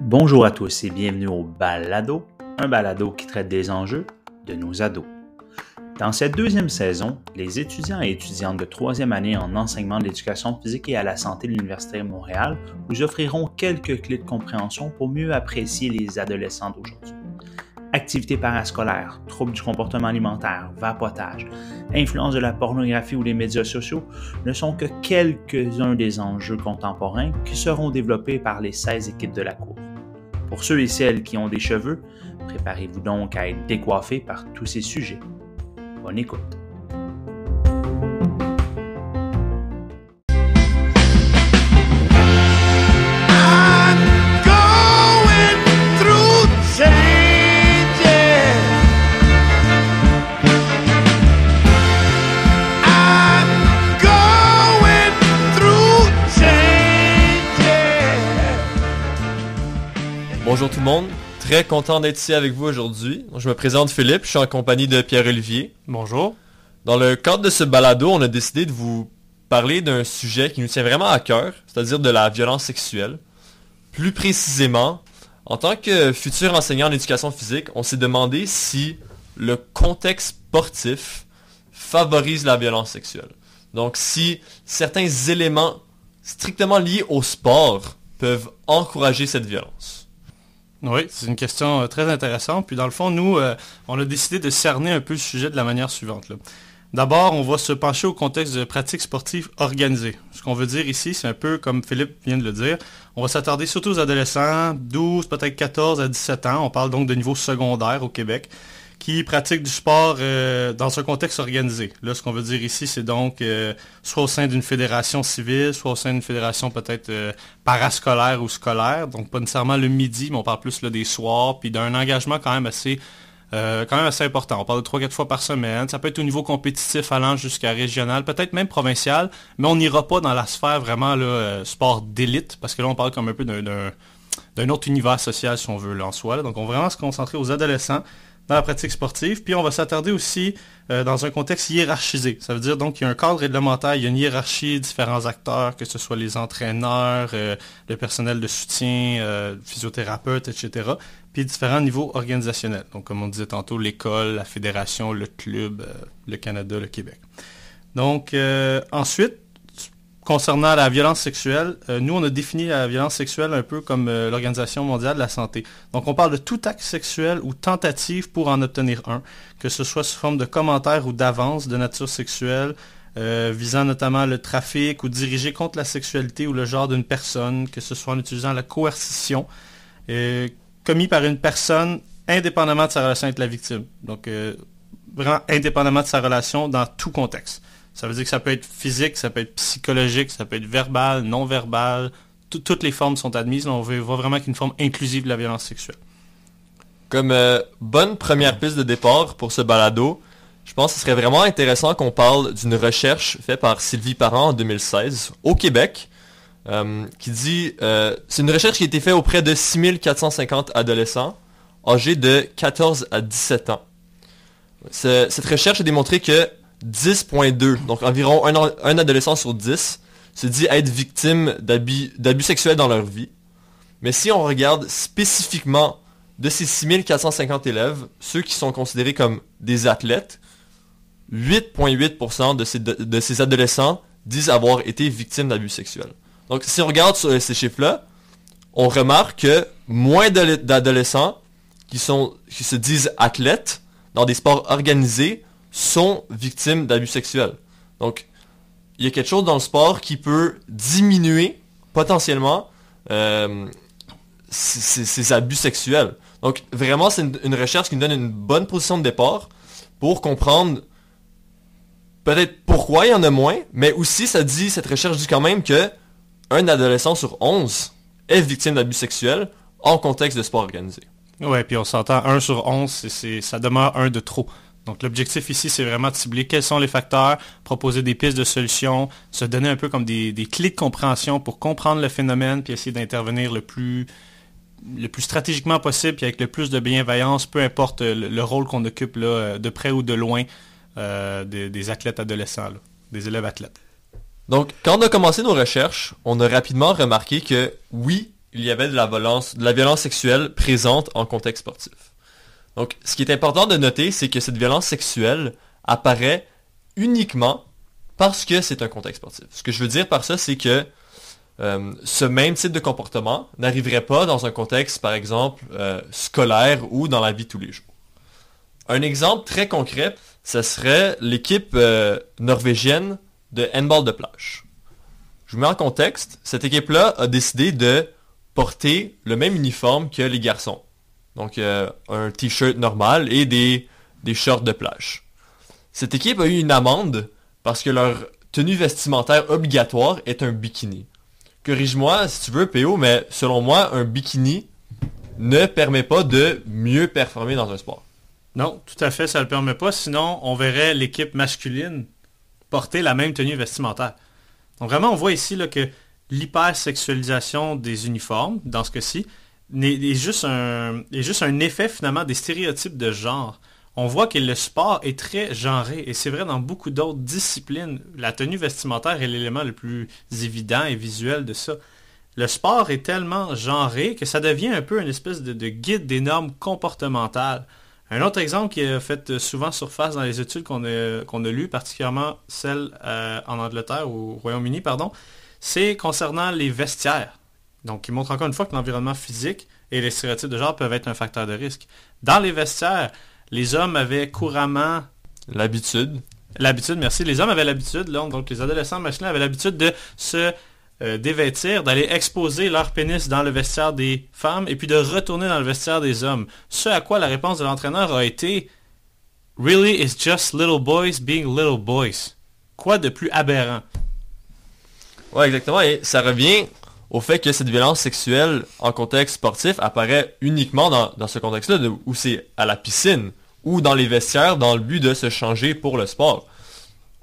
Bonjour à tous et bienvenue au Balado, un balado qui traite des enjeux de nos ados. Dans cette deuxième saison, les étudiants et étudiantes de troisième année en enseignement de l'éducation physique et à la santé de l'Université de Montréal vous offriront quelques clés de compréhension pour mieux apprécier les adolescents d'aujourd'hui. Activités parascolaires, troubles du comportement alimentaire, vapotage, influence de la pornographie ou des médias sociaux ne sont que quelques-uns des enjeux contemporains qui seront développés par les 16 équipes de la Cour. Pour ceux et celles qui ont des cheveux, préparez-vous donc à être décoiffés par tous ces sujets. Bonne écoute. Très content d'être ici avec vous aujourd'hui. Je me présente Philippe, je suis en compagnie de Pierre-Olivier. Bonjour. Dans le cadre de ce balado, on a décidé de vous parler d'un sujet qui nous tient vraiment à cœur, c'est-à-dire de la violence sexuelle. Plus précisément, en tant que futur enseignant en éducation physique, on s'est demandé si le contexte sportif favorise la violence sexuelle. Donc si certains éléments strictement liés au sport peuvent encourager cette violence. Oui, c'est une question euh, très intéressante. Puis dans le fond, nous, euh, on a décidé de cerner un peu le sujet de la manière suivante. D'abord, on va se pencher au contexte de pratiques sportives organisées. Ce qu'on veut dire ici, c'est un peu comme Philippe vient de le dire. On va s'attarder surtout aux adolescents, 12, peut-être 14 à 17 ans. On parle donc de niveau secondaire au Québec qui pratiquent du sport euh, dans un contexte organisé. Là, ce qu'on veut dire ici, c'est donc euh, soit au sein d'une fédération civile, soit au sein d'une fédération peut-être euh, parascolaire ou scolaire, donc pas nécessairement le midi, mais on parle plus là, des soirs, puis d'un engagement quand même assez quand même assez important. On parle de 3-4 fois par semaine. Ça peut être au niveau compétitif allant jusqu'à régional, peut-être même provincial, mais on n'ira pas dans la sphère vraiment sport d'élite, parce que là, on parle comme un peu d'un autre univers social, si on veut, en soi. Donc, on va vraiment se concentrer aux adolescents dans la pratique sportive. Puis on va s'attarder aussi euh, dans un contexte hiérarchisé. Ça veut dire donc qu'il y a un cadre réglementaire, il y a une hiérarchie, différents acteurs, que ce soit les entraîneurs, euh, le personnel de soutien, euh, physiothérapeutes, etc. Puis différents niveaux organisationnels. Donc comme on disait tantôt, l'école, la fédération, le club, le Canada, le Québec. Donc ensuite, concernant la violence sexuelle, euh, nous, on a défini la violence sexuelle un peu comme euh, l'Organisation mondiale de la santé. Donc, on parle de tout acte sexuel ou tentative pour en obtenir un, que ce soit sous forme de commentaires ou d'avances de nature sexuelle, euh, visant notamment le trafic ou dirigé contre la sexualité ou le genre d'une personne, que ce soit en utilisant la coercition, commis par une personne indépendamment de sa relation avec la victime. Donc, vraiment indépendamment de sa relation dans tout contexte. Ça veut dire que ça peut être physique, ça peut être psychologique, ça peut être verbal, non verbal. toutes les formes sont admises. on veut voir vraiment qu'une forme inclusive de la violence sexuelle. Comme euh, bonne première piste de départ pour ce balado, je pense que ce serait vraiment intéressant qu'on parle d'une recherche faite par Sylvie Parent en 2016 au Québec, euh, qui dit, euh, c'est une recherche qui a été faite auprès de 6450 adolescents âgés de 14 à 17 ans. cette recherche a démontré que 10.2, donc environ un, adolescent sur 10, se dit être victime d'abus sexuels dans leur vie. Mais si on regarde spécifiquement de ces 6450 élèves, ceux qui sont considérés comme des athlètes, 8.8% de ces, ces adolescents disent avoir été victimes d'abus sexuels. Donc si on regarde sur ces chiffres-là, on remarque que moins d'adolescents qui se disent athlètes dans des sports organisés sont victimes d'abus sexuels. Donc, il y a quelque chose dans le sport qui peut diminuer potentiellement euh, ces, abus sexuels. Donc, vraiment, c'est une, recherche qui nous donne une bonne position de départ pour comprendre peut-être pourquoi il y en a moins, mais aussi, ça dit, cette recherche dit quand même que un adolescent sur 11 est victime d'abus sexuels en contexte de sport organisé. Ouais, puis on s'entend, 1 sur 11, ça demeure un de trop. Donc l'objectif ici, c'est vraiment de cibler quels sont les facteurs, proposer des pistes de solutions, se donner un peu comme des, clés de compréhension pour comprendre le phénomène, puis essayer d'intervenir le plus, le plus stratégiquement possible, puis avec le plus de bienveillance, peu importe le, rôle qu'on occupe là, de près ou de loin euh, des, athlètes adolescents, des élèves athlètes. Donc, quand on a commencé nos recherches, on a rapidement remarqué que oui, il y avait de la violence, de la violence sexuelle présente en contexte sportif. Donc, ce qui est important de noter, c'est que cette violence sexuelle apparaît uniquement parce que c'est un contexte sportif. Ce que je veux dire par ça, c'est que euh, ce même type de comportement n'arriverait pas dans un contexte, par exemple, euh, scolaire ou dans la vie de tous les jours. Un exemple très concret, ce serait l'équipe euh, norvégienne de handball de plage. Je vous mets en contexte, cette équipe-là a décidé de porter le même uniforme que les garçons. Donc un t-shirt normal et des, des shorts de plage. Cette équipe a eu une amende parce que leur tenue vestimentaire obligatoire est un bikini. Corrige-moi si tu veux, PO, mais selon moi, un bikini ne permet pas de mieux performer dans un sport. Non, tout à fait, ça ne le permet pas. Sinon, on verrait l'équipe masculine porter la même tenue vestimentaire. Donc vraiment, on voit ici là, que l'hypersexualisation des uniformes, dans ce cas-ci, est, juste un, juste un effet finalement des stéréotypes de genre on voit que le sport est très genré et c'est vrai dans beaucoup d'autres disciplines. La tenue vestimentaire est l'élément le plus évident et visuel de ça. Le sport est tellement genré que ça devient un peu une espèce de, guide des normes comportementales. Un autre exemple qui a fait souvent surface dans les études qu'on a, a lues, particulièrement celles euh, en Angleterre ou au Royaume-Uni, pardon, c'est concernant les vestiaires. Donc, il montre encore une fois que l'environnement physique et les stéréotypes de genre peuvent être un facteur de risque. Dans les vestiaires, les hommes avaient couramment l'habitude. L'habitude, merci. Les hommes avaient l'habitude, donc les adolescents masculins avaient l'habitude de se euh, dévêtir, d'aller exposer leur pénis dans le vestiaire des femmes et puis de retourner dans le vestiaire des hommes. Ce à quoi la réponse de l'entraîneur a été Really, it's just little boys being little boys. Quoi de plus aberrant? Ouais, exactement. Et ça revient au fait que cette violence sexuelle en contexte sportif apparaît uniquement dans, dans ce contexte-là, où c'est à la piscine ou dans les vestiaires dans le but de se changer pour le sport.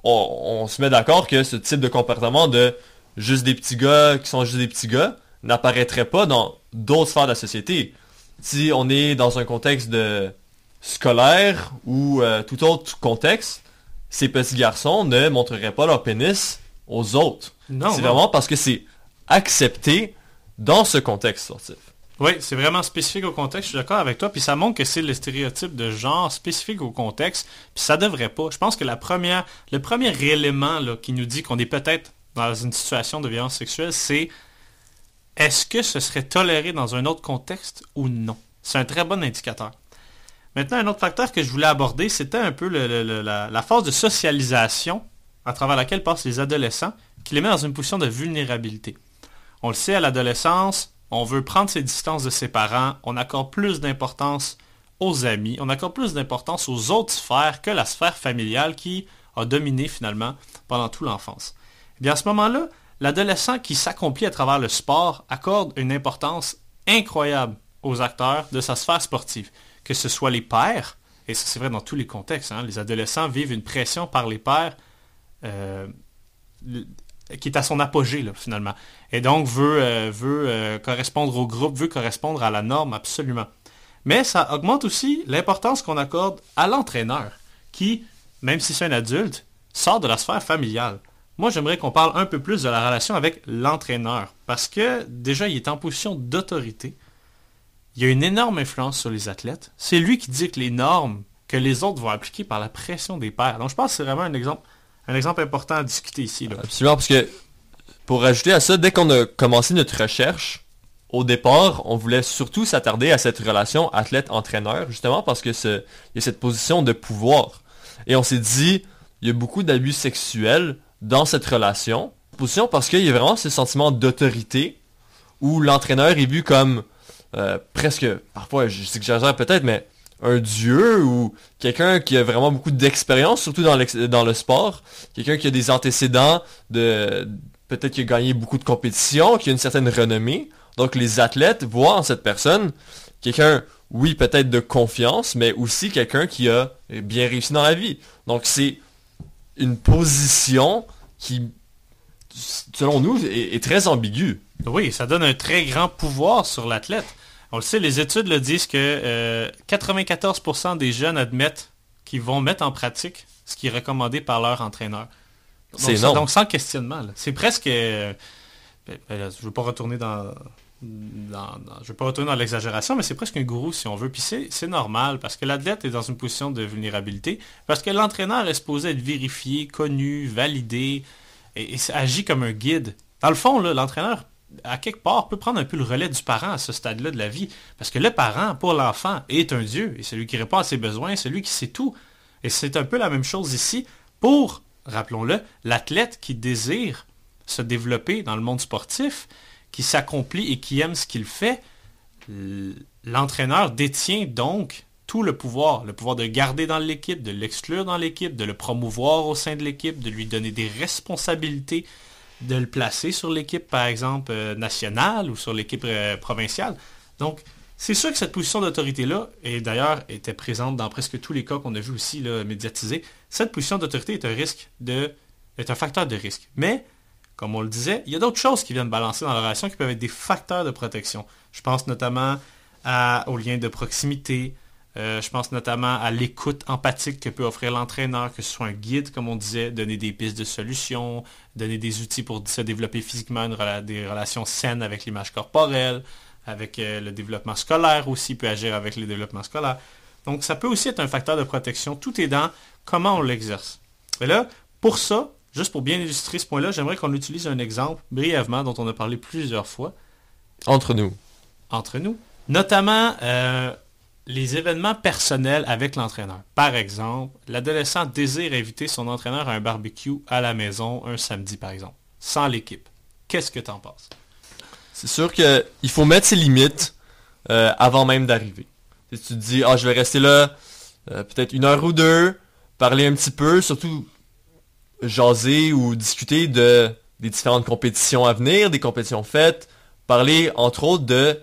On, se met d'accord que ce type de comportement de juste des petits gars qui sont juste des petits gars n'apparaîtrait pas dans d'autres sphères de la société. Si on est dans un contexte de scolaire ou euh, tout autre contexte, ces petits garçons ne montreraient pas leur pénis aux autres. C'est vraiment parce que c'est accepté dans ce contexte sportif. Oui, c'est vraiment spécifique au contexte, je suis d'accord avec toi, puis ça montre que c'est le stéréotype de genre spécifique au contexte, puis ça devrait pas. Je pense que la première, le premier élément qui nous dit qu'on est peut-être dans une situation de violence sexuelle, c'est est-ce que ce serait toléré dans un autre contexte ou non? C'est un très bon indicateur. Maintenant, un autre facteur que je voulais aborder, c'était un peu la, la phase de socialisation à travers laquelle passent les adolescents, qui les met dans une position de vulnérabilité. On le sait, à l'adolescence, on veut prendre ses distances de ses parents, on accorde plus d'importance aux amis, on accorde plus d'importance aux autres sphères que la sphère familiale qui a dominé finalement pendant toute l'enfance. Eh bien à ce moment-là, l'adolescent qui s'accomplit à travers le sport accorde une importance incroyable aux acteurs de sa sphère sportive, que ce soit les pères, et ça c'est vrai dans tous les contextes, hein, les adolescents vivent une pression par les pères euh, qui est à son apogée finalement. Et donc veut, euh, euh, correspondre au groupe, veut correspondre à la norme absolument. Mais ça augmente aussi l'importance qu'on accorde à l'entraîneur, qui, même si c'est un adulte, sort de la sphère familiale. Moi, j'aimerais qu'on parle un peu plus de la relation avec l'entraîneur, parce que déjà, il est en position d'autorité. Il a une énorme influence sur les athlètes. C'est lui qui dicte les normes que les autres vont appliquer par la pression des pairs. Donc, je pense que c'est vraiment un exemple un exemple important à discuter ici. Absolument, parce que pour ajouter à ça, dès qu'on a commencé notre recherche, au départ, on voulait surtout s'attarder à cette relation athlète-entraîneur, justement parce que il y a cette position de pouvoir. Et on s'est dit, il y a beaucoup d'abus sexuels dans cette relation. Position parce qu'il y a vraiment ce sentiment d'autorité où l'entraîneur est vu comme euh, presque, parfois, je sais que j'exagère peut-être, mais un dieu ou quelqu'un qui a vraiment beaucoup d'expérience, surtout dans, le sport, quelqu'un qui a des antécédents de peut-être qui a gagné beaucoup de compétitions, qui a une certaine renommée. Donc les athlètes voient en cette personne quelqu'un, oui, peut-être de confiance, mais aussi quelqu'un qui a bien réussi dans la vie. Donc c'est une position qui, selon nous, est très ambiguë. Oui, ça donne un très grand pouvoir sur l'athlète. On le sait, les études le disent que 94% euh, des jeunes admettent qu'ils vont mettre en pratique ce qui est recommandé par leur entraîneur. C'est donc, donc sans questionnement. C'est presque... euh, ben, ben, là, je veux pas retourner dans... dans- dans- je veux pas retourner dans l'exagération, mais c'est presque un gourou si on veut. Puis c'est normal parce que l'athlète est dans une position de vulnérabilité, parce que l'entraîneur est supposé être vérifié, connu, validé, et, et agit comme un guide. Dans le fond, l'entraîneur, à quelque part, peut prendre un peu le relais du parent à ce stade-là de la vie. Parce que le parent, pour l'enfant, est un dieu. Et celui qui répond à ses besoins, celui qui sait tout. Et c'est un peu la même chose ici pour, rappelons-le, l'athlète qui désire se développer dans le monde sportif, qui s'accomplit et qui aime ce qu'il fait. L'entraîneur détient donc tout le pouvoir, le pouvoir de garder dans l'équipe, de l'exclure dans l'équipe, de le promouvoir au sein de l'équipe, de lui donner des responsabilités, de le placer sur l'équipe, par exemple, euh, nationale ou sur l'équipe euh, provinciale. Donc, c'est sûr que cette position d'autorité-là, et d'ailleurs était présente dans presque tous les cas qu'on a vu aussi là, médiatisés, cette position d'autorité est un facteur de risque. Mais, comme on le disait, il y a d'autres choses qui viennent balancer dans la relation qui peuvent être des facteurs de protection. Je pense notamment aux liens de proximité, euh, je pense notamment à l'écoute empathique que peut offrir l'entraîneur, que ce soit un guide, comme on disait, donner des pistes de solutions, donner des outils pour se développer physiquement, une rela- des relations saines avec l'image corporelle, avec euh, le développement scolaire aussi, peut agir avec le développement scolaire. Donc ça peut aussi être un facteur de protection. Tout est dans comment on l'exerce. Et là, pour ça, juste pour bien illustrer ce point-là, j'aimerais qu'on utilise un exemple brièvement dont on a parlé plusieurs fois Entre nous. entre nous, notamment euh, les événements personnels avec l'entraîneur. Par exemple, l'adolescent désire inviter son entraîneur à un barbecue à la maison un samedi, par exemple, sans l'équipe. Qu'est-ce que tu en penses? C'est sûr qu'il faut mettre ses limites euh, avant même d'arriver. Si tu te dis, ah, je vais rester là euh, peut-être une heure ou deux, parler un petit peu, surtout jaser ou discuter de des différentes compétitions à venir, des compétitions faites, parler entre autres de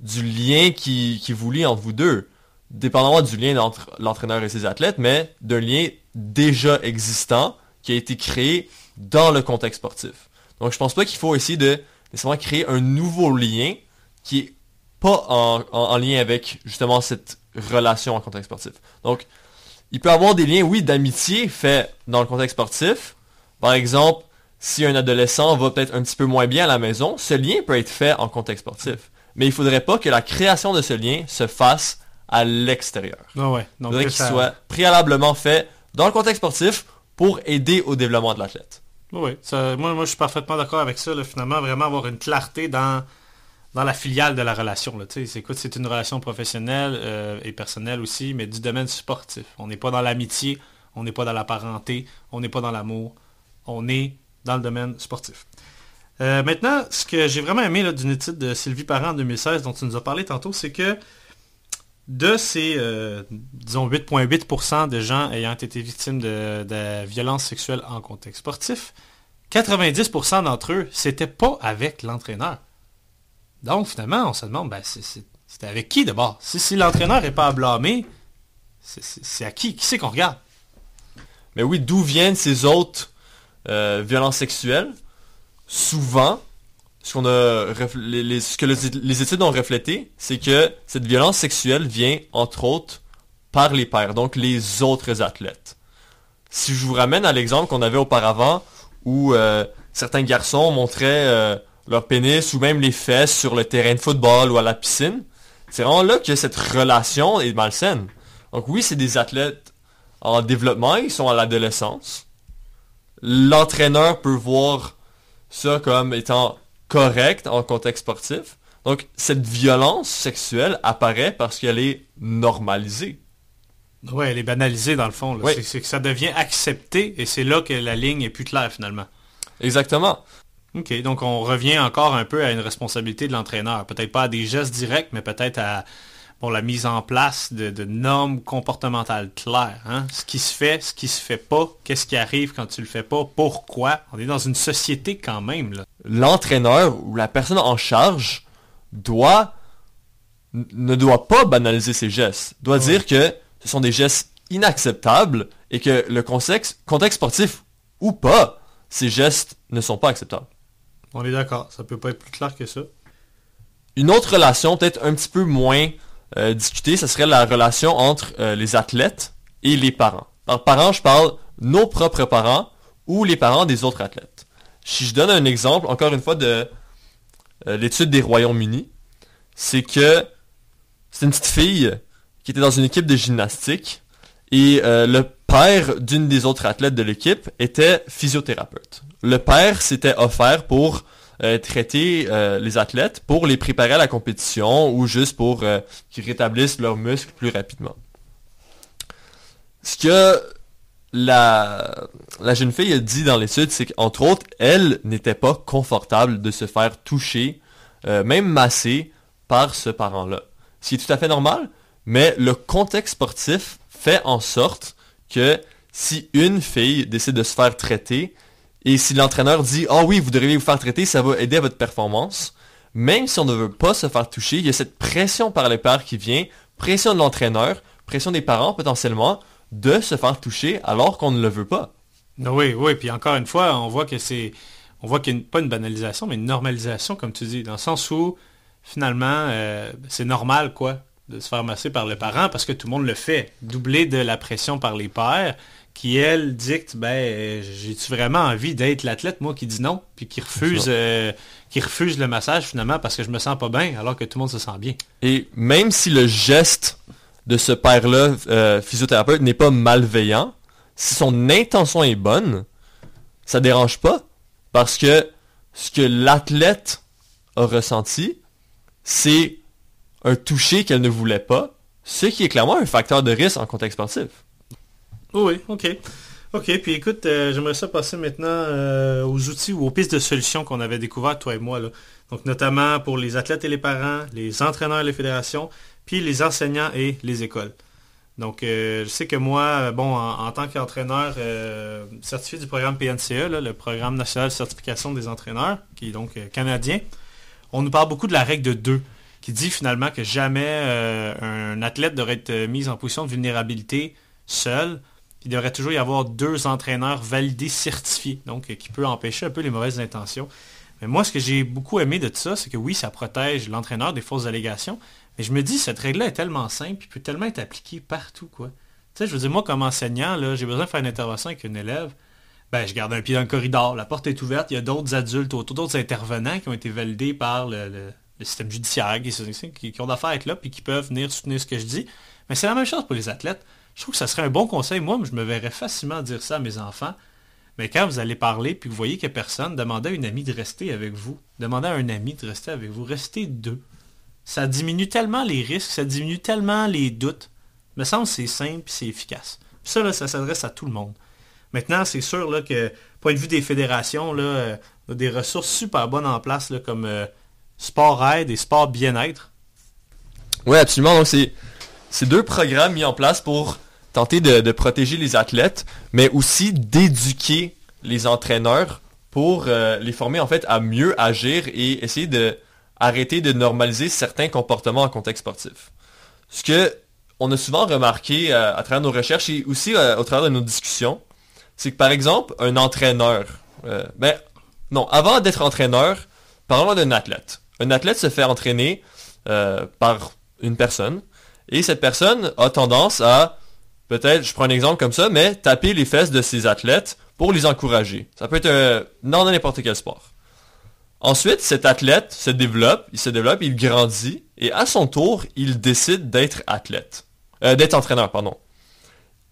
du lien qui, vous lie entre vous deux, dépendamment du lien entre l'entraîneur et ses athlètes, mais d'un lien déjà existant qui a été créé dans le contexte sportif. Donc je pense pas qu'il faut essayer de nécessairement créer un nouveau lien qui est pas en lien avec justement cette relation en contexte sportif. Donc, il peut y avoir des liens, oui, d'amitié faits dans le contexte sportif. Par exemple, si un adolescent va peut-être un petit peu moins bien à la maison, ce lien peut être fait en contexte sportif. Mais il faudrait pas que la création de ce lien se fasse à l'extérieur. Ah ouais. Il faudrait qu'il ça- soit préalablement fait dans le contexte sportif pour aider au développement de l'athlète. Oui, ça- moi, moi je suis parfaitement d'accord avec ça. là, finalement, vraiment avoir une clarté dans, dans la filiale de la relation. Là, c'est une relation professionnelle euh, et personnelle aussi, mais du domaine sportif. On n'est pas dans l'amitié, on n'est pas dans la parenté, on n'est pas dans l'amour, on est dans le domaine sportif. Euh, maintenant, ce que j'ai vraiment aimé d'une étude de Sylvie Parent en 2016 dont tu nous as parlé tantôt, c'est que de ces, euh, disons, 8,8% de gens ayant été victimes de, violences sexuelles en contexte sportif, 90% d'entre eux, c'était pas avec l'entraîneur. Donc, finalement, on se demande, ben, c'était avec qui d'abord? Si, si l'entraîneur n'est pas à blâmer, c'est à qui? Qui c'est qu'on regarde? Mais oui, d'où viennent ces autres euh, violences sexuelles? Souvent, ce, que les, les études ont reflété, c'est que cette violence sexuelle vient, entre autres, par les pairs, donc les autres athlètes. Si je vous ramène à l'exemple qu'on avait auparavant, où euh, certains garçons montraient euh, leur pénis ou même les fesses sur le terrain de football ou à la piscine, c'est vraiment là que cette relation est malsaine. Donc oui, c'est des athlètes en développement, ils sont à l'adolescence. L'entraîneur peut voir ça comme étant correct en contexte sportif. Donc cette violence sexuelle apparaît parce qu'elle est normalisée. Oui, elle est banalisée dans le fond. Oui. C'est que ça devient accepté et c'est là que la ligne est plus claire finalement. Exactement. OK, donc on revient encore un peu à une responsabilité de l'entraîneur. Peut-être pas à des gestes directs, mais peut-être à bon, la mise en place de, de normes comportementales claires. hein? Ce qui se fait, ce qui se fait pas, qu'est-ce qui arrive quand tu le fais pas, pourquoi? On est dans une société quand même. Là. L'entraîneur ou la personne en charge doit ne doit pas banaliser ses gestes. Doit Ouais. dire que ce sont des gestes inacceptables et que le contexte, contexte sportif ou pas, ces gestes ne sont pas acceptables. On est d'accord, ça peut pas être plus clair que ça. Une autre relation, peut-être un petit peu moins euh, discutée, ce serait la relation entre euh, les athlètes et les parents. Par parents, je parle nos propres parents ou les parents des autres athlètes. Si je donne un exemple, encore une fois, de euh, l'étude des Royaumes-Unis, c'est que c'est une petite fille qui était dans une équipe de gymnastique et le père d'une des autres athlètes de l'équipe était physiothérapeute. Le père s'était offert pour euh, traiter les athlètes, pour les préparer à la compétition ou juste pour qu'ils rétablissent leurs muscles plus rapidement. Ce que la, la jeune fille a dit dans l'étude, c'est qu'entre autres, elle n'était pas confortable de se faire toucher, euh, même masser, par ce parent-là. Ce qui est tout à fait normal, mais le contexte sportif fait en sorte que si une fille décide de se faire traiter, et si l'entraîneur dit « Ah oh oui, vous devriez vous faire traiter, ça va aider à votre performance », même si on ne veut pas se faire toucher, il y a cette pression par les pères qui vient, pression de l'entraîneur, pression des parents potentiellement, de se faire toucher alors qu'on ne le veut pas. Oui, oui, puis encore une fois, on voit que c'est. On voit qu'il n'y a pas une banalisation, mais une normalisation, comme tu dis, dans le sens où finalement, euh, c'est normal, quoi, de se faire masser par le parent parce que tout le monde le fait. Doublé de la pression par les pères qui, elles, dictent, ben, j'ai-tu vraiment envie d'être l'athlète, moi, qui dit non, puis qui refuse, euh, qui refuse le massage finalement parce que je me sens pas bien, alors que tout le monde se sent bien. Et même si le geste de ce père-là, euh, physiothérapeute, n'est pas malveillant, si son intention est bonne, ça dérange pas. Parce que ce que l'athlète a ressenti, c'est un toucher qu'elle ne voulait pas, ce qui est clairement un facteur de risque en contexte sportif. Oui, ok. Ok, puis écoute, euh, j'aimerais ça passer maintenant euh, aux outils ou aux pistes de solutions qu'on avait découvertes, toi et moi. Là. Donc notamment pour les athlètes et les parents, les entraîneurs et les fédérations, puis les enseignants et les écoles. Donc, euh, je sais que moi, bon, en, tant qu'entraîneur certifié du programme PNCE, le programme national de certification des entraîneurs, qui est donc canadien, on nous parle beaucoup de la règle de deux, qui dit finalement que jamais un athlète devrait être mis en position de vulnérabilité seul. Il devrait toujours y avoir deux entraîneurs validés, certifiés, donc qui peut empêcher un peu les mauvaises intentions. Mais moi, ce que j'ai beaucoup aimé de ça, c'est que oui, ça protège l'entraîneur des fausses allégations, mais je me dis, cette règle-là est tellement simple, puis peut tellement être appliquée partout, quoi. Tu sais, je veux dire, moi, comme enseignant, là, j'ai besoin de faire une intervention avec une élève. Ben, je garde un pied dans le corridor, la porte est ouverte, il y a d'autres adultes autour, d'autres intervenants qui ont été validés par le, système judiciaire, qui, qui, ont d'affaires à être là, puis qui peuvent venir soutenir ce que je dis. Mais c'est la même chose pour les athlètes. Je trouve que ça serait un bon conseil. Moi, je me verrais facilement dire ça à mes enfants. Mais quand vous allez parler, puis vous voyez qu'il n'y a personne, demandez à une amie de rester avec vous. Demandez à un ami de rester avec vous. Restez deux ça diminue tellement les risques, ça diminue tellement les doutes. Me semble que c'est simple et c'est efficace. ça, ça s'adresse à tout le monde. Maintenant, c'est sûr là, que, point de vue des fédérations, là, euh, a des ressources super bonnes en place, là, comme euh, Sport Aide et Sport Bien-être. Oui, absolument. Donc, c'est, deux programmes mis en place pour tenter de, protéger les athlètes, mais aussi d'éduquer les entraîneurs pour euh, les former en fait à mieux agir et essayer de arrêter de normaliser certains comportements en contexte sportif. Ce que on a souvent remarqué euh, à travers nos recherches et aussi euh, au travers de nos discussions, c'est que par exemple, un entraîneur, ben non, avant d'être entraîneur, parlons d'un athlète. Un athlète se fait entraîner par une personne et cette personne a tendance à, peut-être, je prends un exemple comme ça, mais taper les fesses de ses athlètes pour les encourager. Ça peut être dans n'importe quel sport. Ensuite, cet athlète se développe, il se développe, il grandit, et à son tour, il décide d'être athlète. Euh, d'être entraîneur, pardon.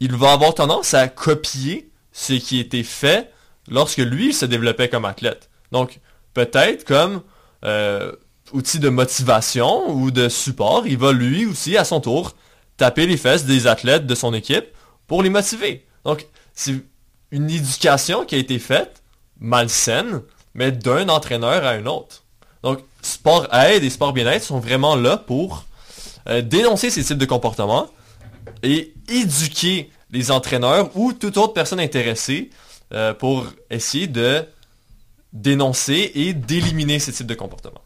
Il va avoir tendance à copier ce qui était fait lorsque lui se développait comme athlète. Donc, peut-être comme euh, outil de motivation ou de support, il va lui aussi, à son tour, taper les fesses des athlètes de son équipe pour les motiver. Donc, c'est une éducation qui a été faite, malsaine, mais d'un entraîneur à un autre. Donc, sport aide et sport bien-être sont vraiment là pour euh, dénoncer ces types de comportements et éduquer les entraîneurs ou toute autre personne intéressée euh, pour essayer de dénoncer et d'éliminer ces types de comportements.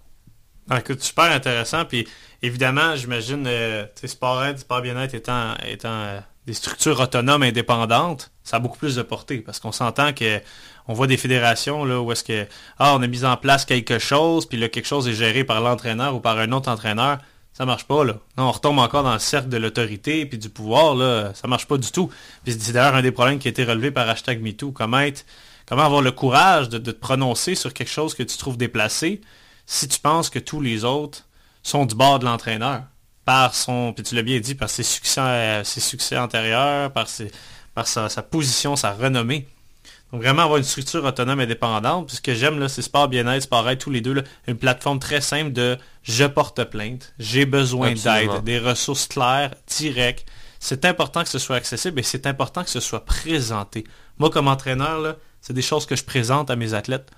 Ah, écoute, super intéressant. Puis évidemment, j'imagine, euh, sport aide, sport bien-être étant, étant des structures autonomes indépendantes, ça a beaucoup plus de portée parce qu'on s'entend que on voit des fédérations là, où est-ce que ah, on a mis en place quelque chose, puis là, quelque chose est géré par l'entraîneur ou par un autre entraîneur. Ça marche pas, là. on retombe encore dans le cercle de l'autorité puis du pouvoir, là. Ça marche pas du tout. Puis c'est d'ailleurs un des problèmes qui a été relevé par hashtag MeToo. Comment avoir le courage de, de te prononcer sur quelque chose que tu trouves déplacé si tu penses que tous les autres sont du bord de l'entraîneur par son, puis tu l'as bien dit, par ses succès, euh, ses succès antérieurs, par, ses, par sa, sa position, sa renommée. Donc vraiment avoir une structure autonome et indépendante. Puis ce que j'aime, là, c'est Sport Bien-être, Sport Aide, tous les deux, là, une plateforme très simple de je porte plainte, j'ai besoin d'aide, des ressources claires, directes. C'est important que ce soit accessible et c'est important que ce soit présenté. Moi, comme entraîneur, là, c'est des choses que je présente à mes athlètes.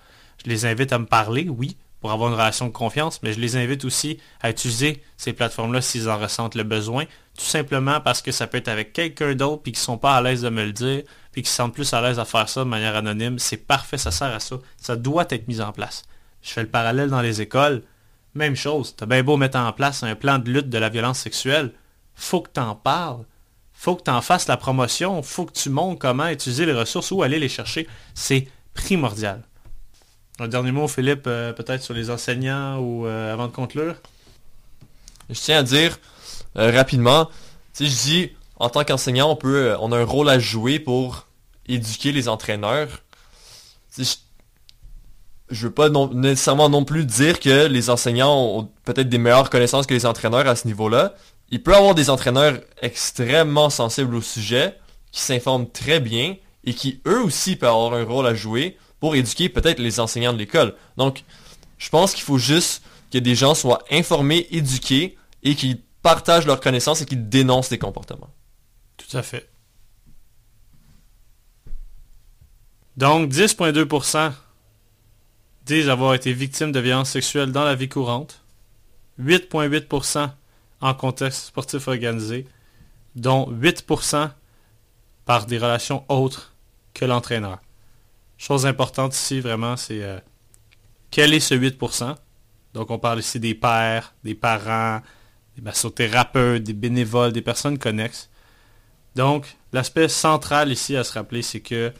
Je les invite à me parler, oui, pour avoir une relation de confiance, mais je les invite aussi à utiliser ces plateformes-là s'ils en ressentent le besoin, tout simplement parce que ça peut être avec quelqu'un d'autre puis qu'ils sont pas à l'aise de me le dire, puis qu'ils se sentent plus à l'aise à faire ça de manière anonyme. C'est parfait, ça sert à ça. Ça doit être mis en place. Je fais le parallèle dans les écoles. Même chose. T'as bien beau mettre en place un plan de lutte de la violence sexuelle. Faut que t'en parles. Faut que t'en fasses la promotion. Faut que tu montres comment utiliser les ressources ou aller les chercher. C'est primordial. Un dernier mot, Philippe, euh, peut-être sur les enseignants ou euh, avant de conclure? Je tiens à dire euh, rapidement, je dis, en tant qu'enseignant, on peut, euh, on a un rôle à jouer pour éduquer les entraîneurs. Je, je veux pas nécessairement non plus dire que les enseignants ont peut-être des meilleures connaissances que les entraîneurs à ce niveau-là. Il peut y avoir des entraîneurs extrêmement sensibles au sujet, qui s'informent très bien et qui eux aussi peuvent avoir un rôle à jouer pour éduquer peut-être les enseignants de l'école. Donc, je pense qu'il faut juste que des gens soient informés, éduqués et qu'ils partagent leurs connaissances et qu'ils dénoncent des comportements. Tout à fait. Donc, 10,2% disent avoir été victimes de violences sexuelles dans la vie courante. 8,8% en contexte sportif organisé, dont 8% par des relations autres que l'entraîneur. Chose importante ici, vraiment, c'est euh, quel est ce 8%? Donc, on parle ici des pères, des parents, des massothérapeutes, des bénévoles, des personnes connexes. Donc, l'aspect central ici à se rappeler, c'est que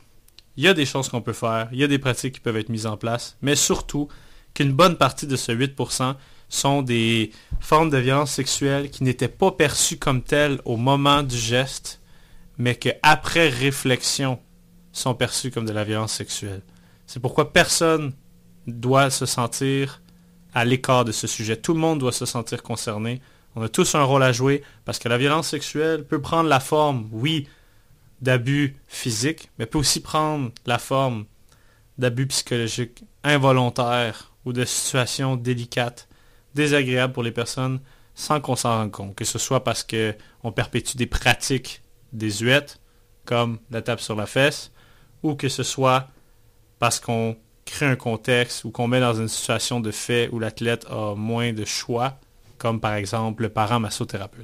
il y a des choses qu'on peut faire, il y a des pratiques qui peuvent être mises en place, mais surtout qu'une bonne partie de ce 8% sont des formes de violence sexuelle qui n'étaient pas perçues comme telles au moment du geste, mais qu'après réflexion sont perçues comme de la violence sexuelle. C'est pourquoi personne doit se sentir à l'écart de ce sujet. Tout le monde doit se sentir concerné. On a tous un rôle à jouer parce que la violence sexuelle peut prendre la forme, oui, d'abus physiques, mais peut aussi prendre la forme d'abus psychologiques involontaires ou de situations délicates, désagréables pour les personnes sans qu'on s'en rende compte. Que ce soit parce qu'on perpétue des pratiques désuètes, comme la tape sur la fesse, ou que ce soit parce qu'on crée un contexte ou qu'on met dans une situation de fait où l'athlète a moins de choix, comme par exemple le parent massothérapeute.